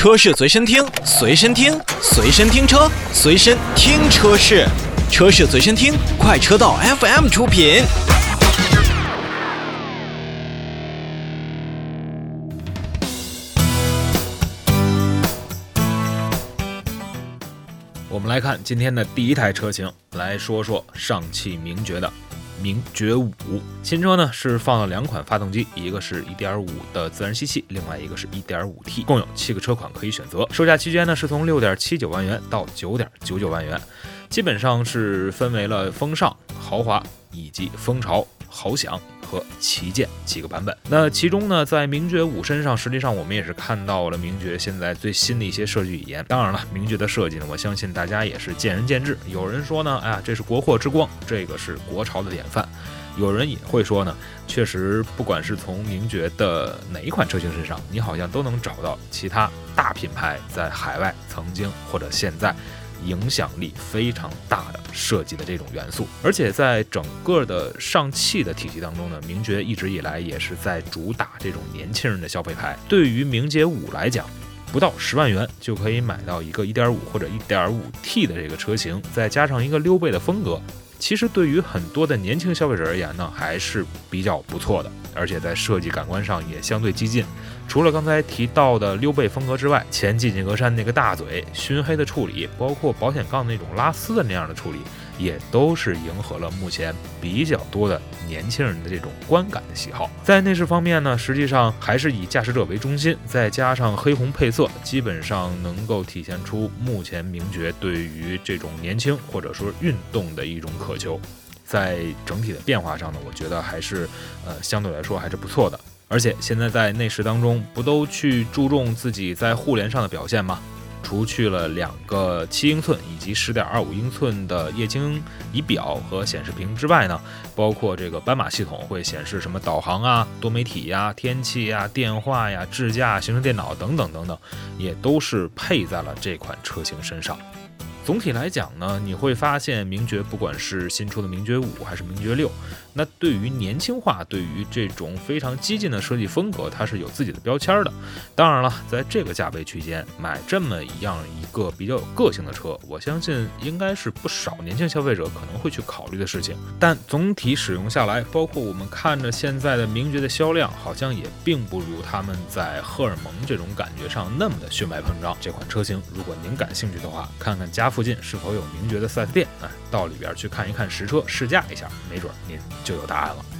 车市随身听，随身听，随身听车，随身听车市，车市随身听，快车道 FM 出品。我们来看今天的第一台车型，来说说上汽名爵的名爵五新车呢，是放了两款发动机，一个是1.5的自然吸气，另外一个是一点五 T，共有七个车款可以选择，售价区间呢是从六点七九万元到九点九九万元，基本上是分为了风尚、豪华以及风潮、豪享。和旗舰几个版本，那其中呢，在名爵五身上，实际上我们也是看到了名爵现在最新的一些设计语言。当然了，名爵的设计呢，我相信大家也是见仁见智。有人说呢，哎呀，这是国货之光，这个是国潮的典范。有人也会说呢，确实，不管是从名爵的哪一款车型身上，你好像都能找到其他大品牌在海外曾经或者现在。影响力非常大的设计的这种元素，而且在整个的上汽的体系当中呢，名爵一直以来也是在主打这种年轻人的消费牌。对于名爵五来讲，不到十万元就可以买到一个1.5或者 1.5T 的这个车型，再加上一个溜背的风格。其实对于很多的年轻消费者而言呢，还是比较不错的，而且在设计感官上也相对激进。除了刚才提到的溜背风格之外，前进气格栅那个大嘴、熏黑的处理，包括保险杠那种拉丝的那样的处理，也都是迎合了目前比较多的年轻人的这种观感的喜好。在内饰方面呢，实际上还是以驾驶者为中心，再加上黑红配色，基本上能够体现出目前名爵对于这种年轻或者说运动的一种渴求。在整体的变化上呢，我觉得还是呃相对来说还是不错的。而且现在在内饰当中，不都去注重自己在互联上的表现吗？除去了两个七英寸以及十点二五英寸的液晶仪表和显示屏之外呢，包括这个斑马系统会显示什么导航啊、多媒体呀、天气呀、电话呀、智驾、行车电脑等等等等，也都是配在了这款车型身上。总体来讲呢，你会发现名爵不管是新出的名爵五还是名爵六。那对于年轻化，对于这种非常激进的设计风格，它是有自己的标签的。当然了，在这个价位区间买这么一样一个比较有个性的车，我相信应该是不少年轻消费者可能会去考虑的事情。但总体使用下来，包括我们看着现在的名爵的销量，好像也并不如他们在荷尔蒙这种感觉上那么的血脉膨胀。这款车型，如果您感兴趣的话，看看家附近是否有名爵的 4S 店，哎，到里边去看一看实车试驾一下，没准您。就有答案了。